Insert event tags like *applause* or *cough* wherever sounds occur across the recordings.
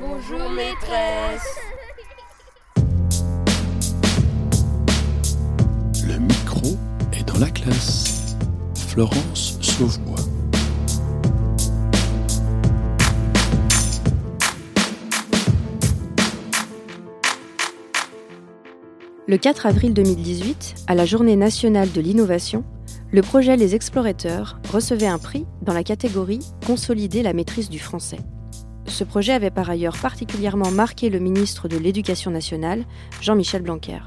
Bonjour maîtresse. Le micro est dans la classe. Florence Sauvebois. Le 4 avril 2018, à la Journée nationale de l'innovation, le projet Les Explorateurs recevait un prix dans la catégorie Consolider la maîtrise du français. Ce projet avait par ailleurs particulièrement marqué le ministre de l'Éducation nationale, Jean-Michel Blanquer.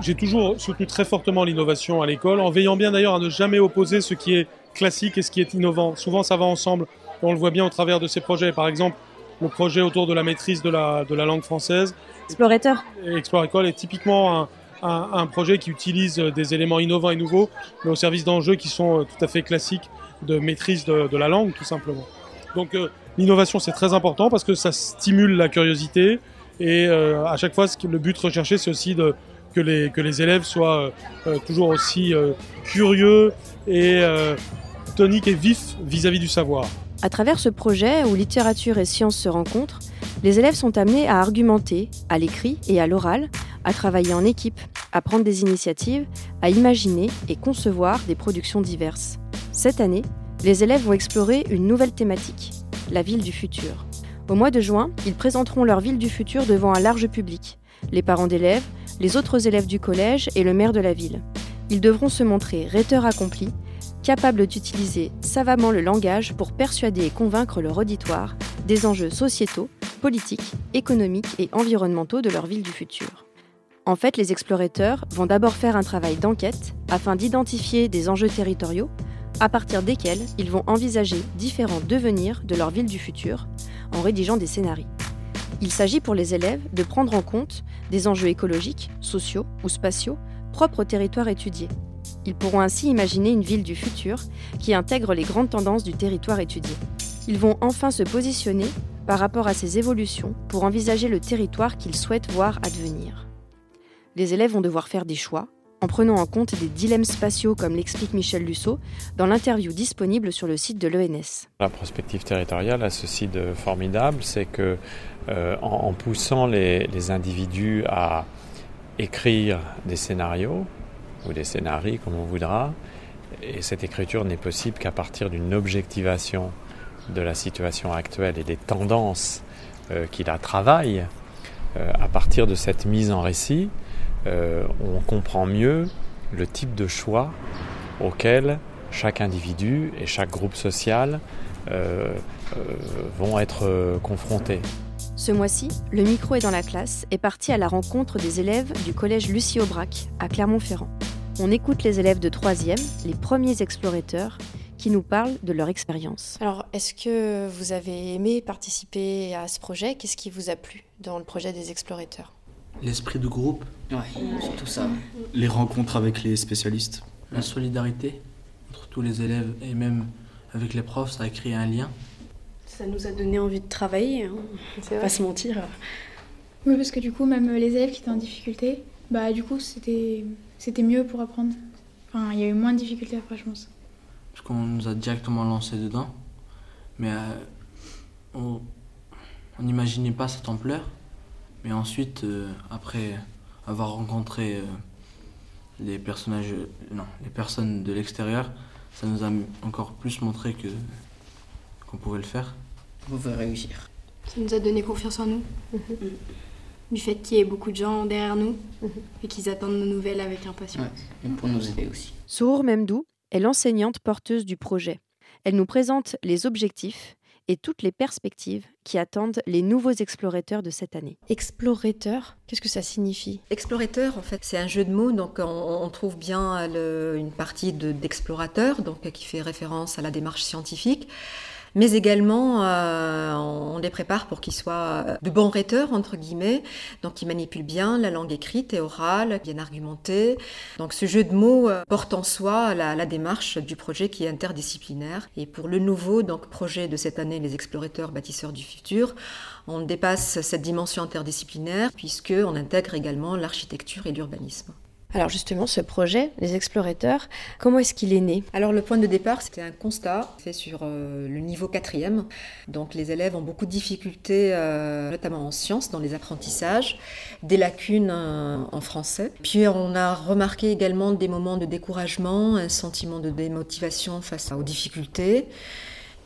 J'ai toujours soutenu très fortement l'innovation à l'école, en veillant bien d'ailleurs à ne jamais opposer ce qui est classique et ce qui est innovant. Souvent, ça va ensemble. On le voit bien au travers de ces projets. Par exemple, le projet autour de la maîtrise de la, de la langue française. Explorateur. Explorateur est typiquement un, un, projet qui utilise des éléments innovants et nouveaux, mais au service d'enjeux qui sont euh, tout à fait classiques de maîtrise de, la langue, tout simplement. Donc euh, l'innovation, c'est très important parce que ça stimule la curiosité et euh, à chaque fois, le but recherché, c'est aussi que, les, élèves soient toujours aussi curieux et toniques et vifs vis-à-vis -vis du savoir. À travers ce projet où littérature et sciences se rencontrent, les élèves sont amenés à argumenter, à l'écrit et à l'oral, à travailler en équipe, à prendre des initiatives, à imaginer et concevoir des productions diverses. Cette année, les élèves vont explorer une nouvelle thématique, la ville du futur. Au mois de juin, ils présenteront leur ville du futur devant un large public, les parents d'élèves, les autres élèves du collège et le maire de la ville. Ils devront se montrer rhéteurs accomplis, capables d'utiliser savamment le langage pour persuader et convaincre leur auditoire des enjeux sociétaux, politiques, économiques et environnementaux de leur ville du futur. En fait, les explorateurs vont d'abord faire un travail d'enquête afin d'identifier des enjeux territoriaux, à partir desquels ils vont envisager différents devenirs de leur ville du futur en rédigeant des scénarios. Il s'agit pour les élèves de prendre en compte des enjeux écologiques, sociaux ou spatiaux propres au territoire étudié. Ils pourront ainsi imaginer une ville du futur qui intègre les grandes tendances du territoire étudié. Ils vont enfin se positionner par rapport à ces évolutions pour envisager le territoire qu'ils souhaitent voir advenir les élèves vont devoir faire des choix, en prenant en compte des dilemmes spatiaux comme l'explique Michel Lusso dans l'interview disponible sur le site de l'ENS. La prospective territoriale a ceci de formidable, c'est que euh, en, poussant les, individus à écrire des scénarios, ou des scénarios comme on voudra, et cette écriture n'est possible qu'à partir d'une objectivation de la situation actuelle et des tendances euh, qui la travaillent, euh, à partir de cette mise en récit, euh, on comprend mieux le type de choix auquel chaque individu et chaque groupe social euh, euh, vont être confrontés. Ce mois-ci, le micro est dans la classe est parti à la rencontre des élèves du collège Lucie Aubrac à Clermont-Ferrand. On écoute les élèves de 3e, les premiers explorateurs, qui nous parlent de leur expérience. Alors, est-ce que vous avez aimé participer à ce projet? Qu'est-ce qui vous a plu dans le projet des explorateurs? L'esprit de groupe. Ouais, tout ça. Les rencontres avec les spécialistes. La solidarité entre tous les élèves et même avec les profs, ça a créé un lien. Ça nous a donné envie de travailler, hein. on pas se mentir. Oui, parce que du coup, même les élèves qui étaient en difficulté, bah du coup, c'était c'était mieux pour apprendre. Enfin, il y a eu moins de difficultés après, je pense. Parce qu'on nous a directement lancé dedans, mais euh, on n'imaginait pas cette ampleur. Mais ensuite, euh, après avoir rencontré euh, les personnages, non, les personnes de l'extérieur, ça nous a encore plus montré que qu'on pouvait le faire. On pouvait réussir. Ça nous a donné confiance en nous. Mhm. Du fait qu'il y ait beaucoup de gens derrière nous mhm. et qu'ils attendent nos nouvelles avec impatience. et pour nous aider aussi. Sour Memdou est l'enseignante porteuse du projet. Elle nous présente les objectifs et toutes les perspectives qui attendent les nouveaux explorateurs de cette année. Explorateur, qu'est-ce que ça signifie? Explorateur, en fait, c'est un jeu de mots. Donc, on, trouve bien une partie d'explorateur, donc qui fait référence à la démarche scientifique mais également euh, on les prépare pour qu'ils soient euh, de bons rhéteurs, entre guillemets, donc qui manipulent bien la langue écrite et orale, bien argumentée. Donc ce jeu de mots euh, porte en soi la, démarche du projet qui est interdisciplinaire. Et pour le nouveau donc, projet de cette année, les explorateurs bâtisseurs du futur, on dépasse cette dimension interdisciplinaire puisqu'on intègre également l'architecture et l'urbanisme. Alors justement, ce projet, les explorateurs, comment est-ce qu'il est né? Alors le point de départ, c'était un constat fait sur euh, le niveau quatrième. Donc les élèves ont beaucoup de difficultés, euh, notamment en sciences, dans les apprentissages, des lacunes euh, en français. Puis on a remarqué également des moments de découragement, un sentiment de démotivation face aux difficultés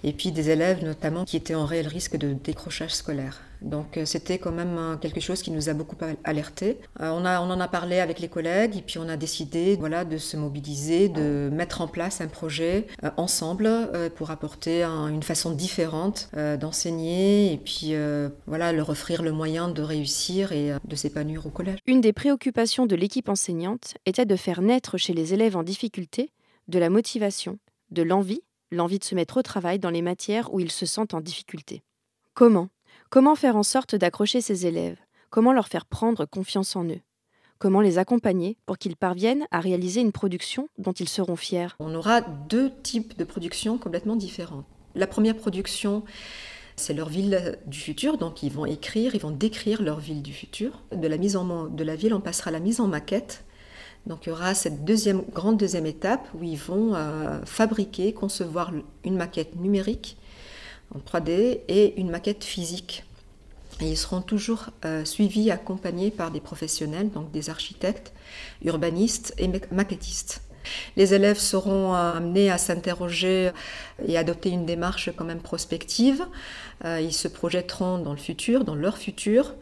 et puis des élèves notamment qui étaient en réel risque de décrochage scolaire. Donc euh, c'était quand même euh, quelque chose qui nous a beaucoup alertés. Euh, on, en a parlé avec les collègues et puis on a décidé voilà, de se mobiliser, de mettre en place un projet ensemble pour apporter une façon différente d'enseigner et puis voilà, leur offrir le moyen de réussir et de s'épanouir au collège. Une des préoccupations de l'équipe enseignante était de faire naître chez les élèves en difficulté de la motivation, de l'envie l'envie de se mettre au travail dans les matières où ils se sentent en difficulté. Comment? Comment faire en sorte d'accrocher ces élèves? Comment leur faire prendre confiance en eux? Comment les accompagner pour qu'ils parviennent à réaliser une production dont ils seront fiers? On aura deux types de productions complètement différentes. La première production, c'est leur ville du futur, donc ils vont écrire, ils vont décrire leur ville du futur. De la mise en de la ville, on passera à la mise en maquette, donc il y aura cette deuxième, grande deuxième étape où ils vont euh, fabriquer, concevoir une maquette numérique en 3D et une maquette physique. Ils seront toujours euh, suivis, accompagnés par des professionnels, donc des architectes, urbanistes et maquettistes. Les élèves seront euh, amenés à s'interroger et adopter une démarche quand même prospective. ils se projetteront dans le futur, dans leur futur,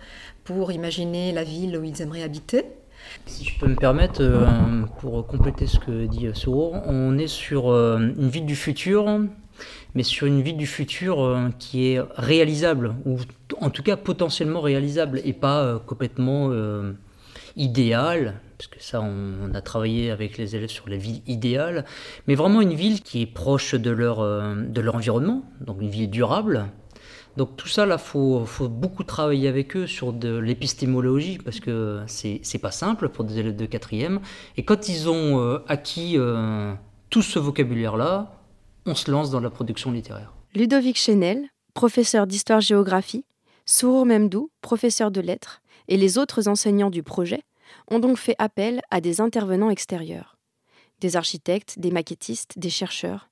pour imaginer la ville où ils aimeraient habiter. Si je peux me permettre, euh, pour compléter ce que dit Souro, on est sur euh, une ville du futur, mais sur une ville du futur euh, qui est réalisable, ou en tout cas potentiellement réalisable, et pas complètement idéale, parce que ça, on, a travaillé avec les élèves sur la ville idéale, mais vraiment une ville qui est proche de leur, de leur environnement, donc une ville durable, donc tout ça, là, faut, faut beaucoup travailler avec eux sur de l'épistémologie parce que c'est c'est pas simple pour des élèves de quatrième. Et quand ils ont euh, acquis euh, tout ce vocabulaire-là, on se lance dans la production littéraire. Ludovic Chenel, professeur d'histoire-géographie, Sourour Memdou, professeur de lettres, et les autres enseignants du projet ont donc fait appel à des intervenants extérieurs. Des architectes, des maquettistes, des chercheurs,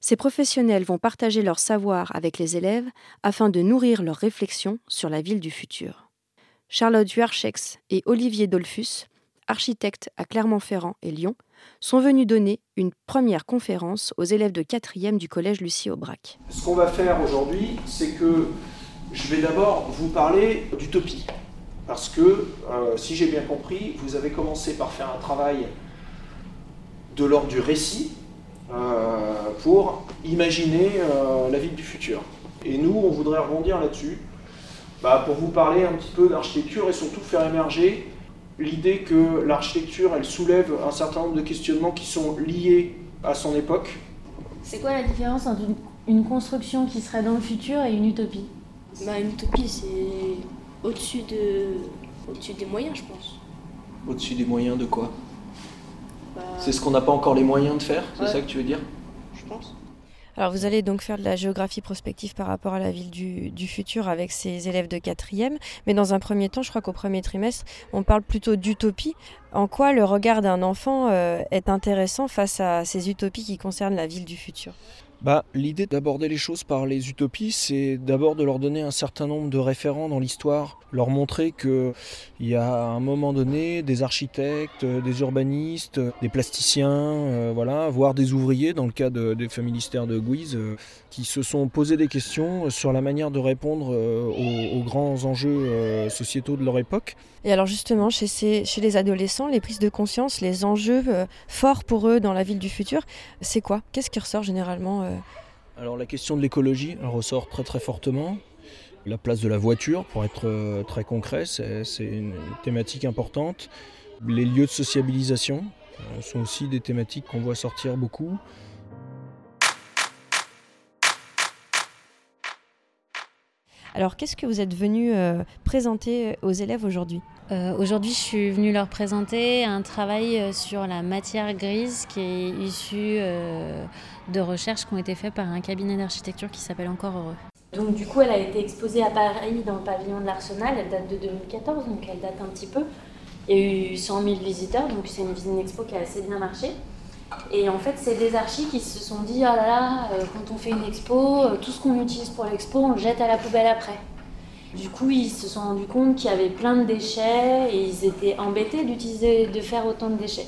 ces professionnels vont partager leur savoir avec les élèves afin de nourrir leurs réflexions sur la ville du futur. Charlotte Huarchex et Olivier Dolphus, architectes à Clermont-Ferrand et Lyon, sont venus donner une première conférence aux élèves de 4e du collège Lucie Aubrac. Ce qu'on va faire aujourd'hui, c'est que je vais d'abord vous parler d'utopie. Parce que, euh, si j'ai bien compris, vous avez commencé par faire un travail de l'ordre du récit, pour imaginer euh, la ville du futur. Et nous, on voudrait rebondir là-dessus bah, pour vous parler un petit peu d'architecture et surtout faire émerger l'idée que l'architecture, elle soulève un certain nombre de questionnements qui sont liés à son époque. C'est quoi la différence entre une, construction qui serait dans le futur et une utopie? Bah, Une utopie, c'est au-dessus de... au des moyens, je pense. Au-dessus des moyens de quoi? C'est ce qu'on n'a pas encore les moyens de faire, c'est ça que tu veux dire? Je pense. Alors vous allez donc faire de la géographie prospective par rapport à la ville du, futur avec ces élèves de quatrième. Mais dans un premier temps, je crois qu'au premier trimestre, on parle plutôt d'utopie. En quoi le regard d'un enfant euh, est intéressant face à ces utopies qui concernent la ville du futur? Bah, L'idée d'aborder les choses par les utopies, c'est d'abord de leur donner un certain nombre de référents dans l'histoire, leur montrer qu'il y a à un moment donné des architectes, des urbanistes, des plasticiens, euh, voilà, voire des ouvriers, dans le cas des familistères de Guise, euh, qui se sont posés des questions sur la manière de répondre euh, aux, grands enjeux sociétaux de leur époque. Et alors justement, chez, chez les adolescents, les prises de conscience, les enjeux forts pour eux dans la ville du futur, c'est quoi? Qu'est-ce qui ressort généralement alors la question de l'écologie ressort très très fortement. La place de la voiture, pour être euh, très concret, c'est une thématique importante. Les lieux de sociabilisation euh, sont aussi des thématiques qu'on voit sortir beaucoup. Alors qu'est-ce que vous êtes venu euh, présenter aux élèves aujourd'hui? Aujourd'hui, je suis venue leur présenter un travail sur la matière grise qui est issu de recherches qui ont été faites par un cabinet d'architecture qui s'appelle Encore Heureux. Donc du coup, elle a été exposée à Paris dans le pavillon de l'Arsenal. Elle date de 2014, donc elle date un petit peu. Il y a eu 100 000 visiteurs, donc c'est une visite expo qui a assez bien marché. Et en fait, c'est des archis qui se sont dit, oh là là, euh, quand on fait une expo, euh, tout ce qu'on utilise pour l'expo, on le jette à la poubelle après. Du coup, ils se sont rendus compte qu'il y avait plein de déchets et ils étaient embêtés d'utiliser, de faire autant de déchets.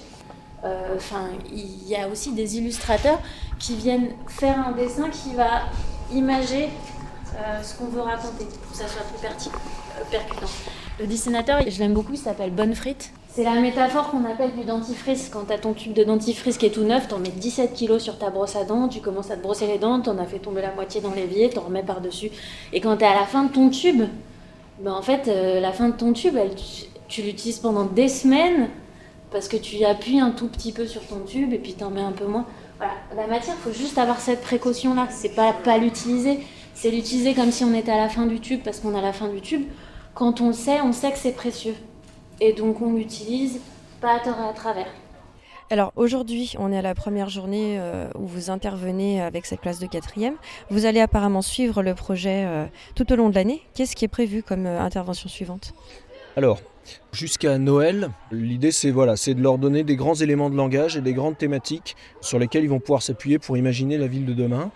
Euh, enfin, il y a aussi des illustrateurs qui viennent faire un dessin qui va imager ce qu'on veut raconter pour que ça soit plus percutant. Le dessinateur, je l'aime beaucoup, il s'appelle Bonne Frite. C'est la métaphore qu'on appelle du dentifrice. Quand tu as ton tube de dentifrice qui est tout neuf, tu en mets 17 kilos sur ta brosse à dents, tu commences à te brosser les dents, tu en as fait tomber la moitié dans l'évier, tu en remets par-dessus. Et quand tu es à la fin de ton tube, ben en fait, euh, la fin de ton tube, tu, l'utilises pendant des semaines parce que tu appuies un tout petit peu sur ton tube et puis tu en mets un peu moins. Voilà, la matière, faut juste avoir cette précaution-là. C'est pas pas l'utiliser, c'est l'utiliser comme si on était à la fin du tube parce qu'on a la fin du tube. Quand on le sait, on sait que c'est précieux et donc on l'utilise pas à tort et à travers. Alors aujourd'hui, on est à la première journée euh, où vous intervenez avec cette classe de quatrième. Vous allez apparemment suivre le projet euh, tout au long de l'année. Qu'est-ce qui est prévu comme euh, intervention suivante? Alors, jusqu'à Noël, l'idée c'est voilà, c'est de leur donner des grands éléments de langage et des grandes thématiques sur lesquelles ils vont pouvoir s'appuyer pour imaginer la ville de demain.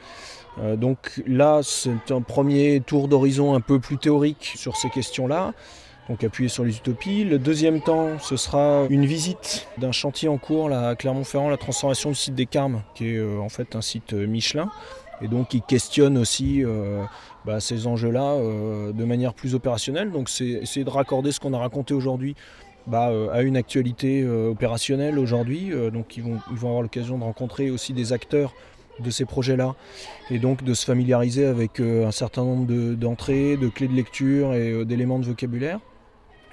donc là, c'est un premier tour d'horizon un peu plus théorique sur ces questions-là donc appuyer sur les utopies. Le deuxième temps, ce sera une visite d'un chantier en cours à Clermont-Ferrand, la transformation du site des Carmes, qui est euh, en fait un site euh, Michelin, et donc qui questionne aussi euh, bah, ces enjeux-là de manière plus opérationnelle. Donc c'est essayer de raccorder ce qu'on a raconté aujourd'hui bah, à une actualité opérationnelle aujourd'hui. donc ils vont avoir l'occasion de rencontrer aussi des acteurs de ces projets-là et donc de se familiariser avec un certain nombre d'entrées, de, clés de lecture et d'éléments de vocabulaire.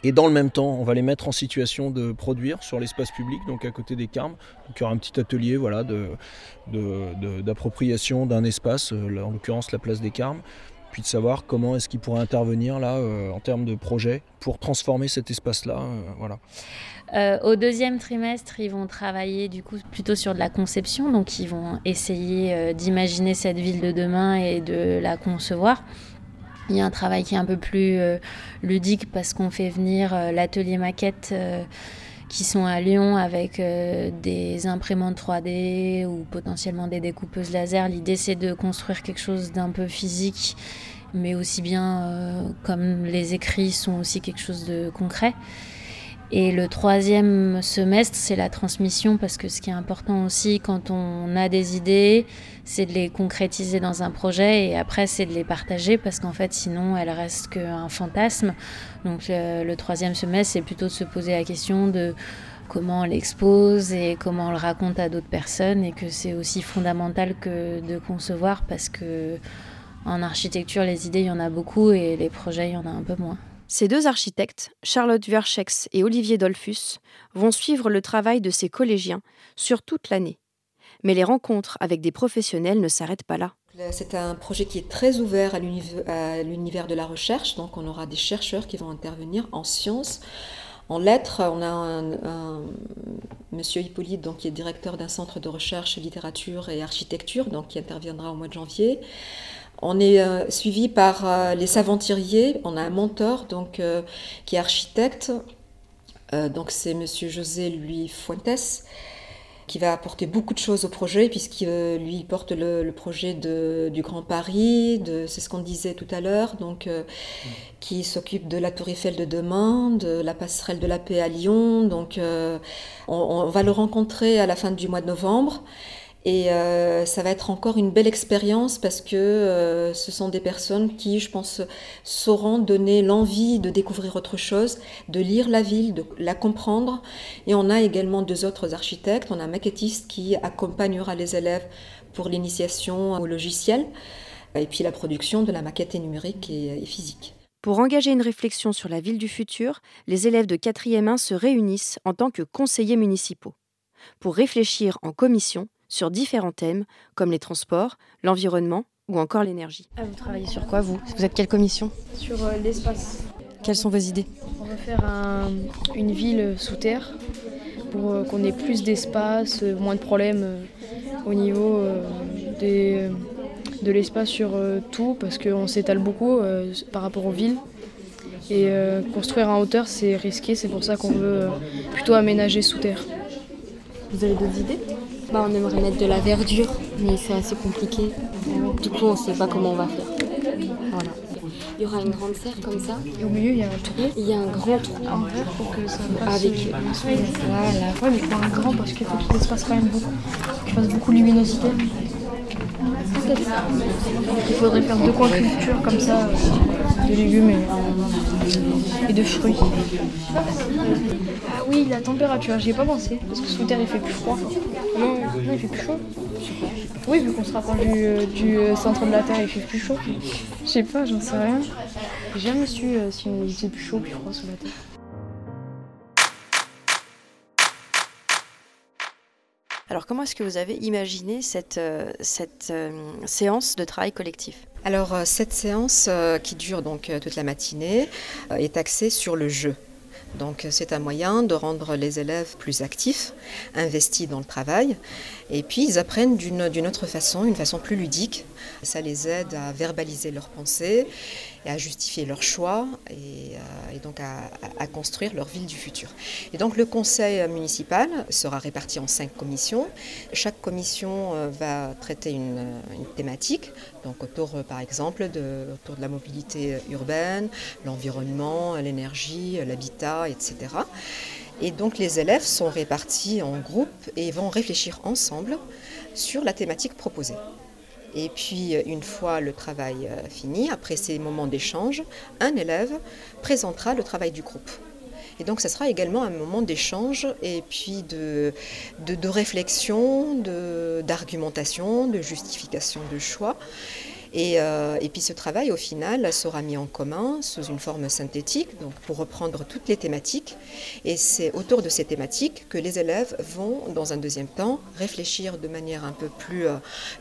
Et dans le même temps, on va les mettre en situation de produire sur l'espace public, donc à côté des Carmes. Donc il y aura un petit atelier voilà, d'appropriation d'un espace, euh, en l'occurrence la place des Carmes, puis de savoir comment est-ce qu'ils pourraient intervenir là euh, en termes de projet pour transformer cet espace-là. Euh, voilà. au deuxième trimestre, ils vont travailler du coup plutôt sur de la conception, donc ils vont essayer d'imaginer cette ville de demain et de la concevoir. Il y a un travail qui est un peu plus euh, ludique parce qu'on fait venir euh, l'atelier maquette euh, qui sont à Lyon avec des imprimantes 3D ou potentiellement des découpeuses laser. L'idée c'est de construire quelque chose d'un peu physique mais aussi bien comme les écrits sont aussi quelque chose de concret. Et le troisième semestre, c'est la transmission, parce que ce qui est important aussi quand on a des idées, c'est de les concrétiser dans un projet et après c'est de les partager, parce qu'en fait sinon elles restent qu'un fantasme. Donc euh, le troisième semestre, c'est plutôt de se poser la question de comment on l'expose et comment on le raconte à d'autres personnes et que c'est aussi fondamental que de concevoir parce que en architecture, les idées, il y en a beaucoup et les projets, il y en a un peu moins. Ces deux architectes, Charlotte Verchex et Olivier Dolphus, vont suivre le travail de ces collégiens sur toute l'année. Mais les rencontres avec des professionnels ne s'arrêtent pas là. C'est un projet qui est très ouvert à l'univers de la recherche, donc on aura des chercheurs qui vont intervenir en sciences. En lettres, on a un, monsieur Hippolyte, donc, qui est directeur d'un centre de recherche littérature et architecture, donc, qui interviendra au mois de janvier. On est euh, suivi par euh, les saventuriers. On a un mentor donc, euh, qui est architecte. donc c'est Monsieur José Louis Fuentes qui va apporter beaucoup de choses au projet puisqu'il lui porte le, projet du Grand Paris, c'est ce qu'on disait tout à l'heure, donc qui s'occupe de la Tour Eiffel de demain, de la passerelle de la paix à Lyon. Donc on va le rencontrer à la fin du mois de novembre. Et euh, ça va être encore une belle expérience parce que euh, ce sont des personnes qui, je pense, sauront donner l'envie de découvrir autre chose, de lire la ville, de la comprendre. Et on a également deux autres architectes. On a un maquettiste qui accompagnera les élèves pour l'initiation au logiciel et puis la production de la maquette numérique et, et physique. Pour engager une réflexion sur la ville du futur, les élèves de 4e 1 se réunissent en tant que conseillers municipaux pour réfléchir en commission sur différents thèmes comme les transports, l'environnement ou encore l'énergie. Ah, vous travaillez sur quoi vous? Vous êtes quelle commission? Sur euh, l'espace. Quelles sont vos idées? On va faire une ville sous terre pour euh, qu'on ait plus d'espace, euh, moins de problèmes au niveau de l'espace sur tout parce qu'on s'étale beaucoup par rapport aux villes. Et euh, construire en hauteur, c'est risqué, c'est pour ça qu'on veut euh, plutôt aménager sous terre. Vous avez d'autres idées? Bah, On aimerait mettre de la verdure, mais c'est assez compliqué. Du coup, on ne sait pas comment on va faire. Voilà. Il y aura une grande serre comme ça. Et au milieu, il y a un trou. Il y a un grand trou. En verre pour que ça passe. Avec. Voilà. Ouais, mais faut un grand parce qu'il faut qu'il se passe quand même beaucoup. Qu'il fasse beaucoup de luminosité. Il faudrait faire deux coins culture comme ça, euh, de légumes et, et de fruits. Ah oui, la température, j'y ai pas pensé, parce que sous terre il fait plus froid. Non, non il fait plus chaud. Oui, vu qu'on se rapproche du, euh, du, euh, centre de la Terre, il fait plus chaud. Je sais pas, j'en sais rien. J'ai jamais su euh, si il faisait plus chaud ou plus froid sous la Terre. Alors comment est-ce que vous avez imaginé cette, cette euh, séance de travail collectif? Alors cette séance euh, qui dure donc toute la matinée euh, est axée sur le jeu. Donc euh, c'est un moyen de rendre les élèves plus actifs, investis dans le travail, et puis ils apprennent d'une autre façon, une façon plus ludique. Ça les aide à verbaliser leurs pensées et à justifier leurs choix et, euh, donc à, construire leur ville du futur. Et donc le conseil municipal sera réparti en cinq commissions. Chaque commission euh, va traiter une, euh, thématique, donc autour euh, par exemple de la mobilité urbaine, l'environnement, l'énergie, l'habitat, etc. Et donc les élèves sont répartis en groupes et vont réfléchir ensemble sur la thématique proposée. Et puis, une fois le travail euh, fini, après ces moments d'échange, un élève présentera le travail du groupe. Et donc, ça sera également un moment d'échange et puis de, réflexion, d'argumentation, de, justification de choix. Et, euh, et puis ce travail, au final, sera mis en commun sous une forme synthétique, donc pour reprendre toutes les thématiques. Et c'est autour de ces thématiques que les élèves vont, dans un deuxième temps, réfléchir de manière un peu plus, euh,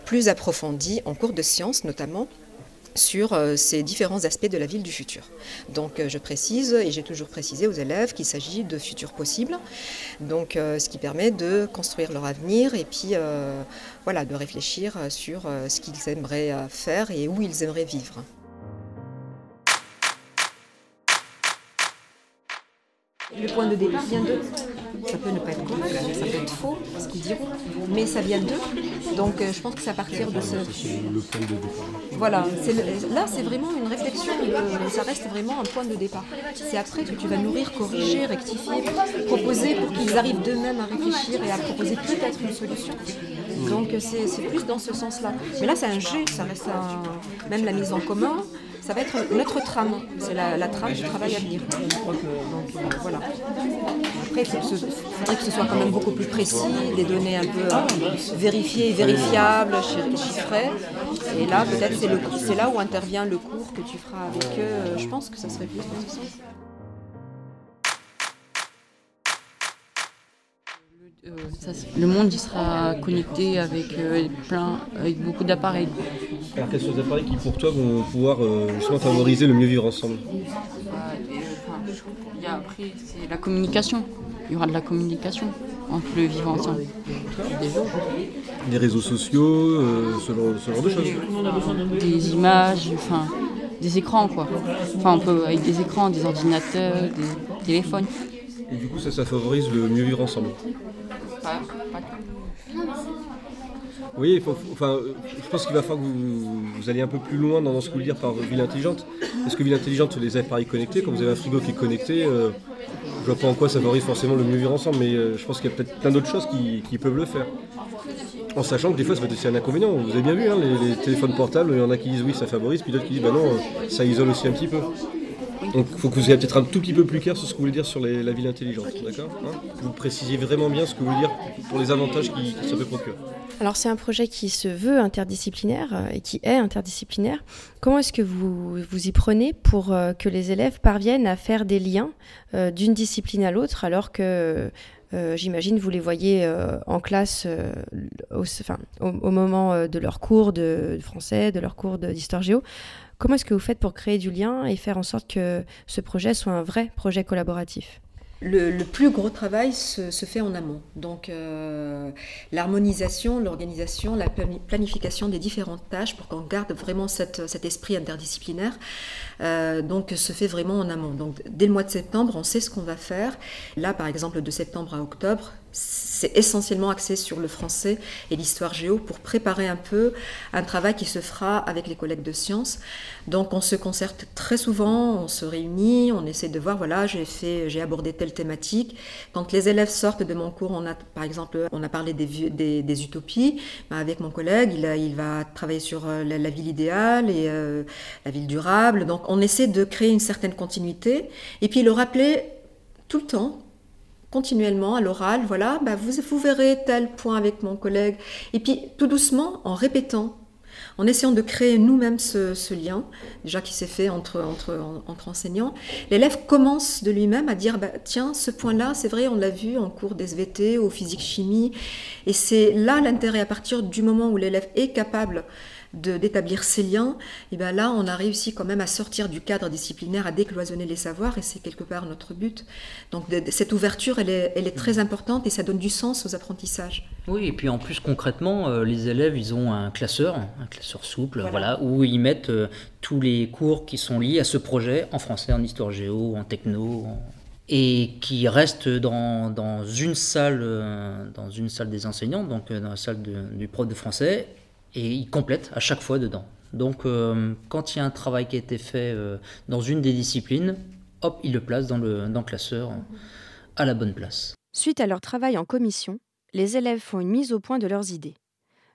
plus approfondie, en cours de sciences notamment, sur euh, ces différents aspects de la ville du futur. Donc je précise, et j'ai toujours précisé aux élèves qu'il s'agit de futurs possibles, donc ce qui permet de construire leur avenir et puis voilà, de réfléchir euh, sur euh, ce qu'ils aimeraient euh, faire et où ils aimeraient vivre. Le point de départ vient d'eux. Ça peut ne pas être correct, ça peut être faux, ce qu'ils diront, mais ça vient d'eux. Donc je pense que c'est à partir de ce... Le point de départ. Voilà, le- là c'est vraiment une réflexion, de- ça reste vraiment un point de départ. C'est après que tu vas nourrir, corriger, rectifier, proposer pour qu'ils arrivent d'eux-mêmes à réfléchir et à proposer peut-être une solution. Donc c'est plus dans ce sens-là. Mais là c'est un jeu, ça reste un... même la mise en commun, ça va être notre trame, c'est la, la trame du travail à venir. Donc euh, voilà. Après, il faudrait que ce soit quand même beaucoup plus précis, des données un peu euh, vérifiées vérifiables, chi- chiffrées. Et là, peut-être, c'est là où intervient le cours que tu feras avec eux. Je pense que ça serait plus dans ce sens. Euh, ça le monde il sera connecté avec euh, plein, avec beaucoup d'appareils. Alors quels sont les appareils qui pour toi vont pouvoir euh, justement favoriser le mieux vivre ensemble? Bah, et, enfin, il y a après c'est la communication. Il y aura de la communication entre le vivre ensemble. Les réseaux sociaux, ce, genre, ce genre de choses. Des images, enfin des écrans quoi. Enfin on peut avec des écrans, des ordinateurs, des téléphones. Et du coup ça, ça favorise le mieux vivre ensemble? Pas- pas que. Oui, enfin, je pense qu'il va falloir que vous, vous alliez un peu plus loin dans ce que vous dire par ville intelligente. Parce que ville intelligente, c'est les appareils connectés. Quand vous avez un frigo qui est connecté, euh, je vois pas en quoi ça favorise forcément le mieux vivre ensemble, mais euh, je pense qu'il y a peut-être plein d'autres choses qui, qui peuvent le faire. En sachant que des fois, ça peut être aussi un inconvénient. Vous avez bien vu, hein, les, les téléphones portables, il y en a qui disent oui, ça favorise, puis d'autres qui disent bah non, euh, ça isole aussi un petit peu. Donc il faut que vous soyez peut-être un tout petit peu plus clair sur ce que vous voulez dire sur les- la ville intelligente, d'accord hein? Vous précisiez vraiment bien ce que vous voulez dire pour les avantages qui, que ça peut procurer. Alors c'est un projet qui se veut interdisciplinaire euh, et qui est interdisciplinaire. Comment est-ce que vous vous y prenez pour euh, que les élèves parviennent à faire des liens euh, d'une discipline à l'autre alors que euh, j'imagine vous les voyez euh, en classe euh, au, enfin, au, au moment de leur cours de français, de leur cours d'histoire géo. Comment est-ce que vous faites pour créer du lien et faire en sorte que ce projet soit un vrai projet collaboratif le, plus gros travail se, fait en amont. Donc euh, l'harmonisation, l'organisation, la planification des différentes tâches pour qu'on garde vraiment cet esprit interdisciplinaire, euh, donc se fait vraiment en amont. Donc dès le mois de septembre, on sait ce qu'on va faire. Là, par exemple, de septembre à octobre, c'est essentiellement axé sur le français et l'histoire géo pour préparer un peu un travail qui se fera avec les collègues de sciences. Donc on se concerte très souvent, on se réunit, on essaie de voir, voilà, j'ai abordé telle thématique. Quand les élèves sortent de mon cours, on a, par exemple, on a parlé des, utopies. Ben, avec mon collègue, il, il, va travailler sur euh, la, ville idéale et euh, la ville durable. Donc on essaie de créer une certaine continuité et puis le rappeler tout le temps continuellement à l'oral, voilà, bah vous, vous verrez tel point avec mon collègue. Et puis tout doucement, en répétant, en essayant de créer nous-mêmes ce, lien, déjà qui s'est fait entre, enseignants, l'élève commence de lui-même à dire, bah, tiens, ce point-là, c'est vrai, on l'a vu en cours d'SVT, ou physique-chimie, et c'est là l'intérêt, à partir du moment où l'élève est capable d'établir ces liens, et bien là, on a réussi quand même à sortir du cadre disciplinaire, à décloisonner les savoirs, et c'est quelque part notre but. Donc cette ouverture, elle est, elle est, très importante et ça donne du sens aux apprentissages. Oui, et puis en plus concrètement, euh, les élèves, ils ont un classeur, un classeur souple, voilà, où ils mettent euh, tous les cours qui sont liés à ce projet, en français, en histoire géo, en techno, et qui restent dans, dans, une salle, euh, dans une salle des enseignants, donc dans la salle du prof de français, et il complète à chaque fois dedans. Donc euh, quand il y a un travail qui a été fait euh, dans une des disciplines, hop, il le place dans le, classeur à la bonne place. Suite à leur travail en commission, les élèves font une mise au point de leurs idées.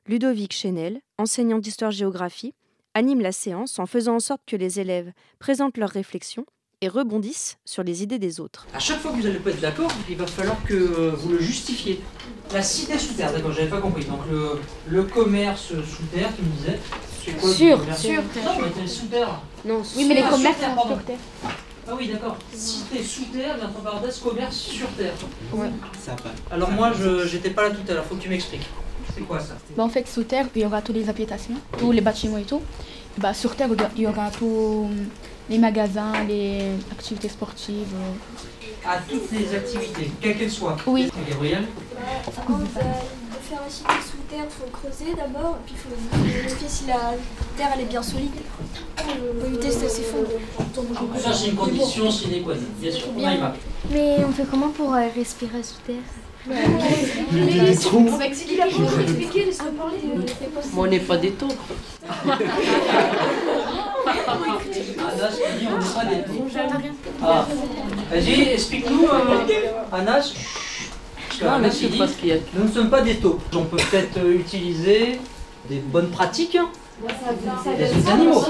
Ludovic Chenel, enseignant d'histoire-géographie, anime la séance en faisant en sorte que les élèves présentent leurs réflexions et rebondissent sur les idées des autres. À chaque fois que vous n'allez pas être d'accord, il va falloir que vous le justifiez. La cité sous terre, d'accord, j'avais pas compris. Donc le, le commerce sous terre, tu me disais. C'est quoi Sur, sur terre. Non, mais sous terre. Non, oui, mais les commerces sont sur terre. Ah oui, d'accord. Cité sous terre, mais entre parenthèses, commerce sur terre. Ouais. Ça va. Alors moi, je j'étais pas là tout à l'heure, faut que tu m'expliques. C'est quoi ça? Bah, En fait, sous terre, il y aura tous les habitations, tous les bâtiments et tout. Bah, sur terre, il y aura tous les magasins, les activités sportives. Euh. À toutes les activités, quelles qu'elles soient Oui. Gabriel Avant de, faire la cité sous terre, il faut creuser d'abord, puis il faut vérifier si la terre elle est bien solide. Pour éviter c'est assez fond. Ça, c'est une condition sine qua non, bien sûr. On y va. Mais on fait comment pour euh, respirer sous terre? Des trous. Moi, on n'est pas des taupes. *laughs* Ah. Vas-y, explique-nous, euh, Anas. Non, mais c'est pas ce qu'il y a. Nous ne sommes pas des taupes. On peut peut-être euh, utiliser des bonnes pratiques. Des animaux.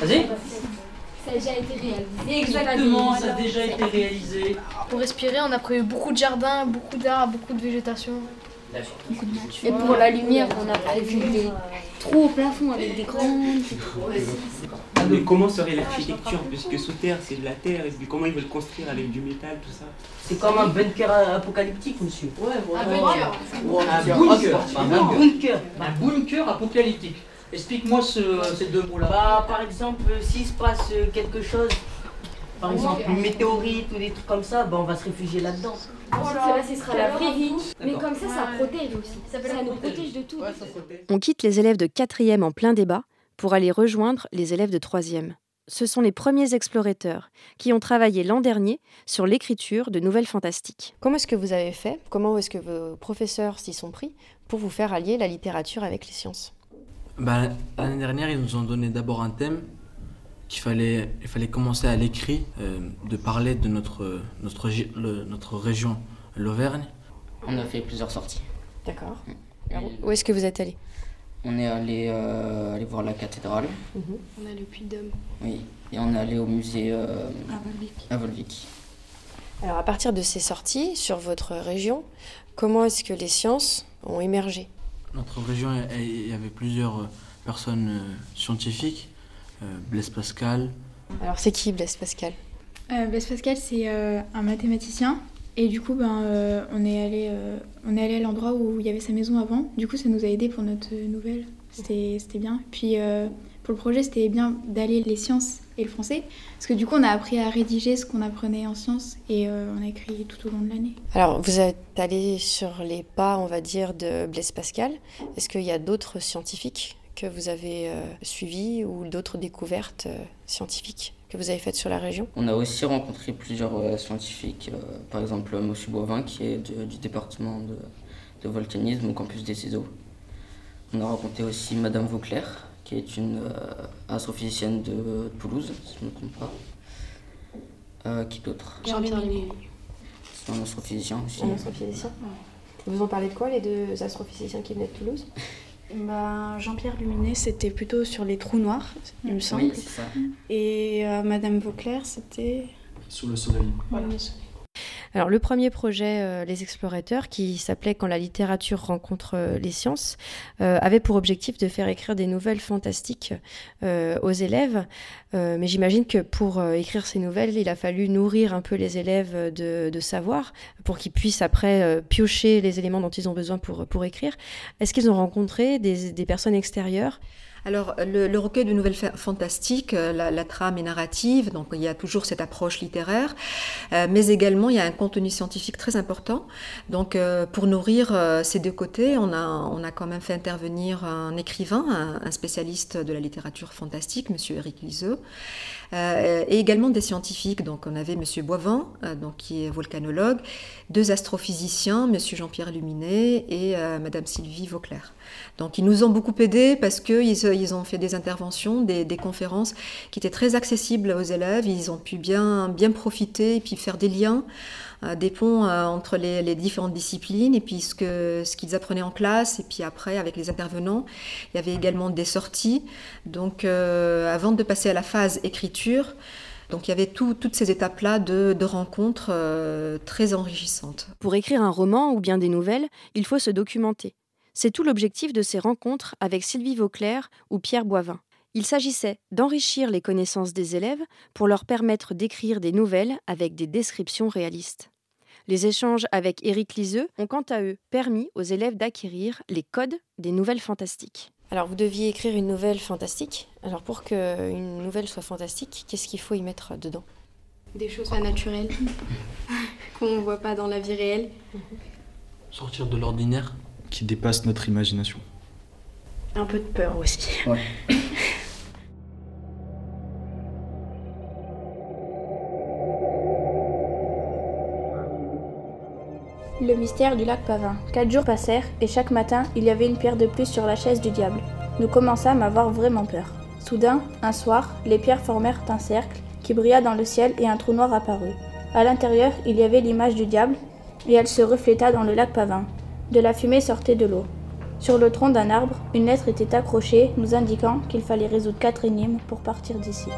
Vas-y. Ça a déjà été réalisé. Exactement, ça a déjà été réalisé. Pour respirer, on a prévu beaucoup de jardins, beaucoup d'arbres, beaucoup de végétation. Et pour la lumière, on a prévu des trous au plafond avec des grandes. Mais comment serait l'architecture Puisque sous terre, c'est de la terre, et puis comment ils veulent construire avec du métal, tout ça? C'est comme un bunker apocalyptique, monsieur. Ouais, Un bunker. Un bunker. Un bunker. Un bunker apocalyptique. Explique-moi ces deux mots-là. Bah, par exemple, s'il se passe quelque chose, par exemple une météorite ou des trucs comme ça, bah, on va se réfugier là-dedans. Là, ce sera la vraie vie. Mais comme ça, ça protège aussi. Ça, nous protège de tout. On quitte les élèves de 4e en plein débat pour aller rejoindre les élèves de 3e. Ce sont les premiers explorateurs qui ont travaillé l'an dernier sur l'écriture de nouvelles fantastiques. Comment est-ce que vous avez fait? Comment est-ce que vos professeurs s'y sont pris pour vous faire allier la littérature avec les sciences? Bah, L'année dernière, ils nous ont donné d'abord un thème qu'il fallait, il fallait commencer à l'écrit, euh, de parler de notre, notre, notre région, l'Auvergne. On a fait plusieurs sorties. D'accord. Où est-ce que vous êtes allé On est allé, euh, aller voir la cathédrale. Mhm. On est allé au Puy-de-Dôme. Oui, et on est allé au musée euh, à Volvic. Alors à partir de ces sorties sur votre région, comment est-ce que les sciences ont émergé? Notre région, il y avait plusieurs euh, personnes euh, scientifiques. Euh, Blaise Pascal. Alors c'est qui Blaise Pascal? Blaise Pascal, c'est un mathématicien. Et du coup, ben, on est allé, on est allé à l'endroit où il y avait sa maison avant. Du coup, ça nous a aidé pour notre nouvelle. C'était bien. Puis pour le projet, c'était bien d'aller les sciences et le français. Parce que du coup, on a appris à rédiger ce qu'on apprenait en sciences et euh, on a écrit tout au long de l'année. Alors, vous êtes allé sur les pas, on va dire, de Blaise Pascal. Est-ce qu'il y a d'autres scientifiques que vous avez euh, suivis ou d'autres découvertes euh, scientifiques que vous avez faites sur la région? On a aussi rencontré plusieurs scientifiques, par exemple M. Boivin qui est du département de, de volcanisme au campus des Ciseaux. On a rencontré aussi Madame Vauclair, qui est une euh, astrophysicienne de Toulouse, si je ne me trompe pas. Euh, qui d'autre? Jean-Pierre Luminet. C'est un astrophysicien aussi. Un astrophysicien Vous en parlez de quoi, les deux astrophysiciens qui venaient de Toulouse? Bah, Jean-Pierre Luminet, c'était plutôt sur les trous noirs, il me semble. Oui, c'est ça. Et euh, Madame Vauclair, c'était... Sur le soleil. Voilà, le soleil. Alors le premier projet euh, Les Explorateurs, qui s'appelait Quand la littérature rencontre euh, les sciences, euh, avait pour objectif de faire écrire des nouvelles fantastiques aux élèves. mais j'imagine que pour écrire ces nouvelles, il a fallu nourrir un peu les élèves de, de savoir pour qu'ils puissent après piocher les éléments dont ils ont besoin pour, pour écrire. Est-ce qu'ils ont rencontré des, des personnes extérieures alors, le, recueil de nouvelles fantastiques, euh, la, trame est narrative, donc il y a toujours cette approche littéraire, euh, mais également il y a un contenu scientifique très important. Donc, euh, pour nourrir ces deux côtés, on a, quand même fait intervenir un écrivain, un, spécialiste de la littérature fantastique, Monsieur Eric Liseux, et également des scientifiques. Donc, on avait Monsieur Boivin, donc qui est volcanologue, deux astrophysiciens, Monsieur Jean-Pierre Luminet et Madame Sylvie Vauclair. Donc ils nous ont beaucoup aidés parce qu'ils ils ont fait des interventions, des, conférences qui étaient très accessibles aux élèves. Ils ont pu bien, bien profiter et puis faire des liens, euh, des ponts euh, entre les, différentes disciplines et puis ce qu'ils ce qu'ils apprenaient en classe et puis après avec les intervenants. Il y avait également des sorties. Donc euh, avant de passer à la phase écriture, donc il y avait toutes ces étapes-là de, rencontres très enrichissantes. Pour écrire un roman ou bien des nouvelles, il faut se documenter. C'est tout l'objectif de ces rencontres avec Sylvie Vauclair ou Pierre Boivin. Il s'agissait d'enrichir les connaissances des élèves pour leur permettre d'écrire des nouvelles avec des descriptions réalistes. Les échanges avec Éric Liseux ont quant à eux permis aux élèves d'acquérir les codes des nouvelles fantastiques. Alors vous deviez écrire une nouvelle fantastique. Alors pour qu'une nouvelle soit fantastique, qu'est-ce qu'il faut y mettre dedans? Des choses pas naturelles, *laughs* qu'on ne voit pas dans la vie réelle. Sortir de l'ordinaire? Qui dépasse notre imagination. Un peu de peur aussi. Ouais. Le mystère du lac Pavin. Quatre jours passèrent et chaque matin, il y avait une pierre de plus sur la chaise du diable. Nous commençâmes à avoir vraiment peur. Soudain, un soir, les pierres formèrent un cercle qui brilla dans le ciel et un trou noir apparut. À l'intérieur, il y avait l'image du diable et elle se refléta dans le lac Pavin. De la fumée sortait de l'eau. Sur le tronc d'un arbre, une lettre était accrochée nous indiquant qu'il fallait résoudre quatre énigmes pour partir d'ici.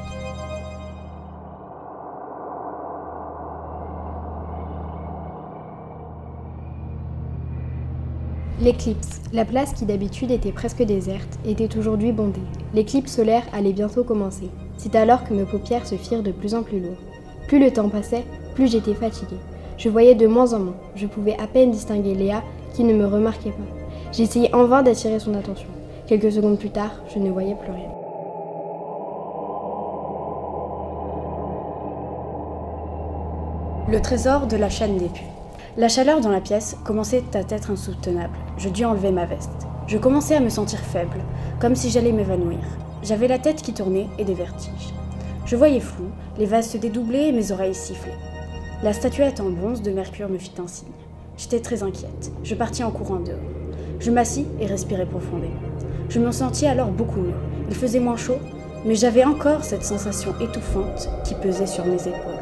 L'éclipse. La place qui d'habitude était presque déserte était aujourd'hui bondée. L'éclipse solaire allait bientôt commencer. C'est alors que mes paupières se firent de plus en plus lourdes. Plus le temps passait, plus j'étais fatiguée. Je voyais de moins en moins. Je pouvais à peine distinguer Léa qui ne me remarquait pas. J'essayais en vain d'attirer son attention. Quelques secondes plus tard, je ne voyais plus rien. Le trésor de la chaîne des puits. La chaleur dans la pièce commençait à être insoutenable. Je dus enlever ma veste. Je commençais à me sentir faible, comme si j'allais m'évanouir. J'avais la tête qui tournait et des vertiges. Je voyais flou, les vases se dédoublaient et mes oreilles sifflaient. La statuette en bronze de Mercure me fit un signe. J'étais très inquiète. Je partis en courant dehors. Je m'assis et respirai profondément. Je me sentis alors beaucoup mieux. Il faisait moins chaud, mais j'avais encore cette sensation étouffante qui pesait sur mes épaules.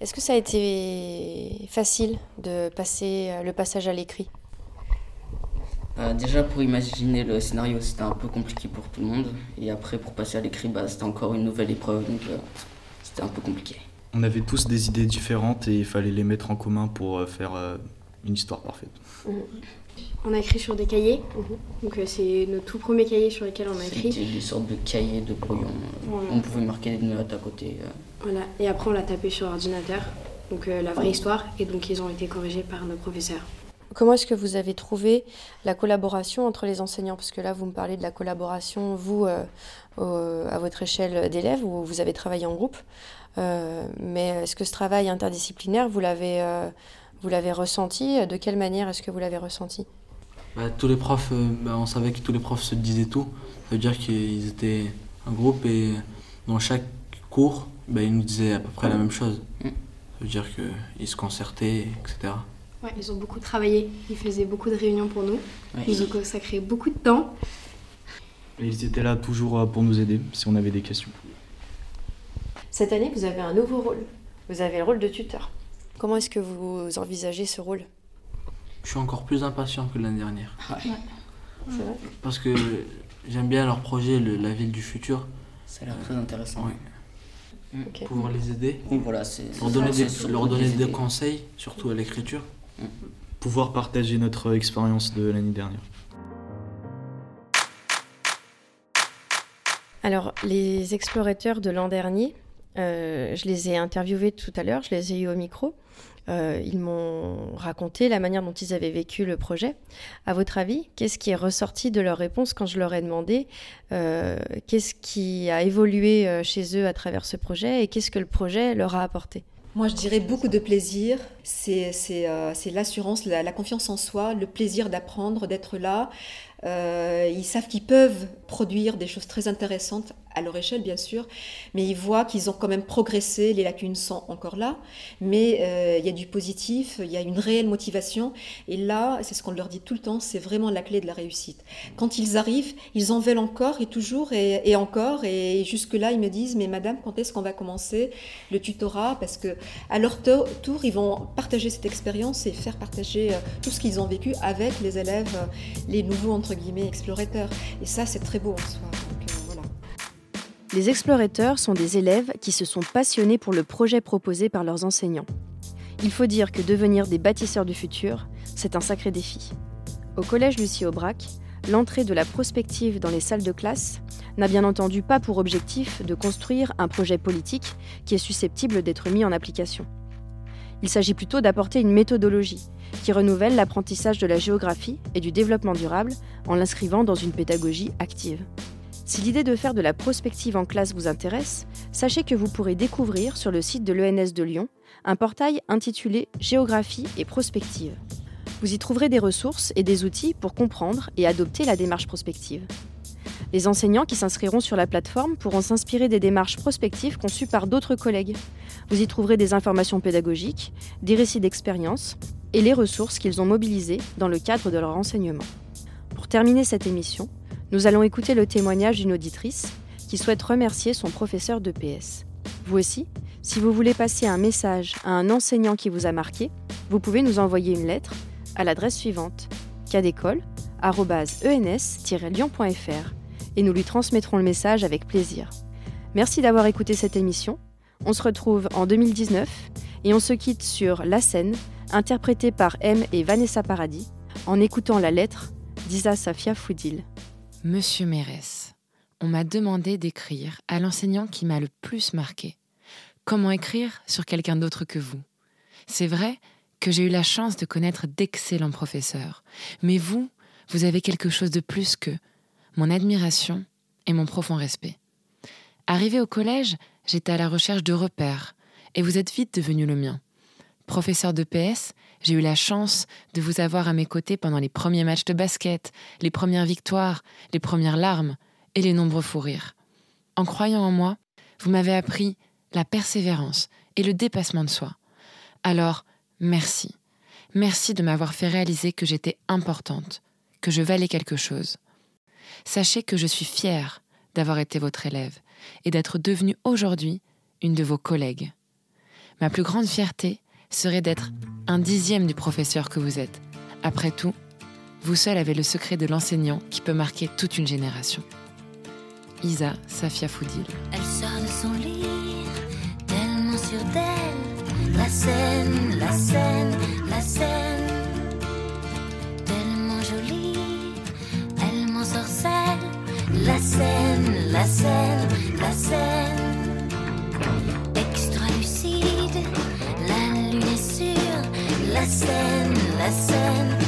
Est-ce que ça a été facile de passer euh, le passage à l'écrit? Euh, Déjà pour imaginer le scénario c'était un peu compliqué pour tout le monde et après pour passer à l'écrit bah, c'était encore une nouvelle épreuve donc euh, c'était un peu compliqué on avait tous des idées différentes et il fallait les mettre en commun pour euh, faire euh, une histoire parfaite. Mhm. On a écrit sur des cahiers, mhm. donc euh, c'est nos tout premiers cahiers sur lesquels on a écrit. C'était des sortes de cahiers de brouillon. On pouvait marquer des notes à côté. Voilà, et après on l'a tapé sur ordinateur, donc la vraie histoire, et donc ils ont été corrigés par nos professeurs. comment est-ce que vous avez trouvé la collaboration entre les enseignants? Parce que là, vous me parlez de la collaboration, vous, à votre échelle d'élèves, où vous avez travaillé en groupe. Mais est-ce que ce travail interdisciplinaire, vous l'avez, vous l'avez ressenti? De quelle manière est-ce que vous l'avez ressenti? Bah, Tous les profs, bah, on savait que tous les profs se disaient tout. Ça veut dire qu'ils étaient un groupe et dans chaque cours, bah, ils nous disaient à peu près la même chose. Mm. Ça veut dire qu'ils se concertaient, etc. Ouais, ils ont beaucoup travaillé. Ils faisaient beaucoup de réunions pour nous. Ils ont consacré beaucoup de temps. Et ils étaient là toujours euh, pour nous aider si on avait des questions. Cette année, vous avez un nouveau rôle. Vous avez le rôle de tuteur. Comment est-ce que vous envisagez ce rôle? Je suis encore plus impatient que l'année dernière. Parce que j'aime bien leur projet, la ville du futur. Ça a l'air très intéressant. Mm. Pouvoir les aider. voilà, leur donner, des, leur donner des conseils, surtout à l'écriture. Mm. Pouvoir partager notre expérience de l'année dernière. Alors, les explorateurs de l'an dernier, euh, je les ai interviewés tout à l'heure, je les ai eu au micro. Euh, ils m'ont raconté la manière dont ils avaient vécu le projet. À votre avis, qu'est-ce qui est ressorti de leur réponse quand je leur ai demandé euh, qu'est-ce qui a évolué chez eux à travers ce projet et qu'est-ce que le projet leur a apporté? Moi, je dirais beaucoup de plaisir. C'est l'assurance, la, la, confiance en soi, le plaisir d'apprendre, d'être là. Ils savent qu'ils peuvent produire des choses très intéressantes à leur échelle bien sûr, mais ils voient qu'ils ont quand même progressé, les lacunes sont encore là, mais euh, il y a du positif, il y a une réelle motivation, et là, c'est ce qu'on leur dit tout le temps, c'est vraiment la clé de la réussite. Quand ils arrivent, ils en veulent encore et toujours et, encore, et jusque-là, ils me disent, mais madame, quand est-ce qu'on va commencer le tutorat? Parce que à leur tour, ils vont partager cette expérience et faire partager euh, tout ce qu'ils ont vécu avec les élèves, euh, les nouveaux, Et ça, c'est très beau en soi. Les explorateurs sont des élèves qui se sont passionnés pour le projet proposé par leurs enseignants. Il faut dire que devenir des bâtisseurs du futur, c'est un sacré défi. Au collège Lucie Aubrac, l'entrée de la prospective dans les salles de classe n'a bien entendu pas pour objectif de construire un projet politique qui est susceptible d'être mis en application. Il s'agit plutôt d'apporter une méthodologie qui renouvelle l'apprentissage de la géographie et du développement durable en l'inscrivant dans une pédagogie active. Si l'idée de faire de la prospective en classe vous intéresse, sachez que vous pourrez découvrir sur le site de l'ENS de Lyon un portail intitulé Géographie et prospective. Vous y trouverez des ressources et des outils pour comprendre et adopter la démarche prospective. Les enseignants qui s'inscriront sur la plateforme pourront s'inspirer des démarches prospectives conçues par d'autres collègues. Vous y trouverez des informations pédagogiques, des récits d'expérience et les ressources qu'ils ont mobilisées dans le cadre de leur enseignement. Pour terminer cette émission, nous allons écouter le témoignage d'une auditrice qui souhaite remercier son professeur de PS. Vous aussi, si vous voulez passer un message à un enseignant qui vous a marqué, vous pouvez nous envoyer une lettre à l'adresse suivante cadécole.ens-lyon.fr et nous lui transmettrons le message avec plaisir. Merci d'avoir écouté cette émission. On se retrouve en 2019 et on se quitte sur La scène, interprétée par M et Vanessa Paradis, en écoutant la lettre d'Isa Safia Foudil. Monsieur Mérès, on m'a demandé d'écrire à l'enseignant qui m'a le plus marqué. Comment écrire sur quelqu'un d'autre que vous? C'est vrai que j'ai eu la chance de connaître d'excellents professeurs, mais vous, vous avez quelque chose de plus que mon admiration et mon profond respect. Arrivé au collège, j'étais à la recherche de repères, et vous êtes vite devenu le mien. Professeur de PS, j'ai eu la chance de vous avoir à mes côtés pendant les premiers matchs de basket, les premières victoires, les premières larmes et les nombreux fous rires. En croyant en moi, vous m'avez appris la persévérance et le dépassement de soi. Alors, merci. Merci de m'avoir fait réaliser que j'étais importante, que je valais quelque chose. Sachez que je suis fière d'avoir été votre élève et d'être devenue aujourd'hui une de vos collègues. Ma plus grande fierté, serait d'être un dixième du professeur que vous êtes. Après tout, vous seul avez le secret de l'enseignant qui peut marquer toute une génération. Isa Safia Foudil. Elle sort de son lit, tellement sûre d'elle. La scène, la scène, la scène. Tellement jolie, elle m'en sorcelle. La scène, la scène, la scène. la scène, la scène.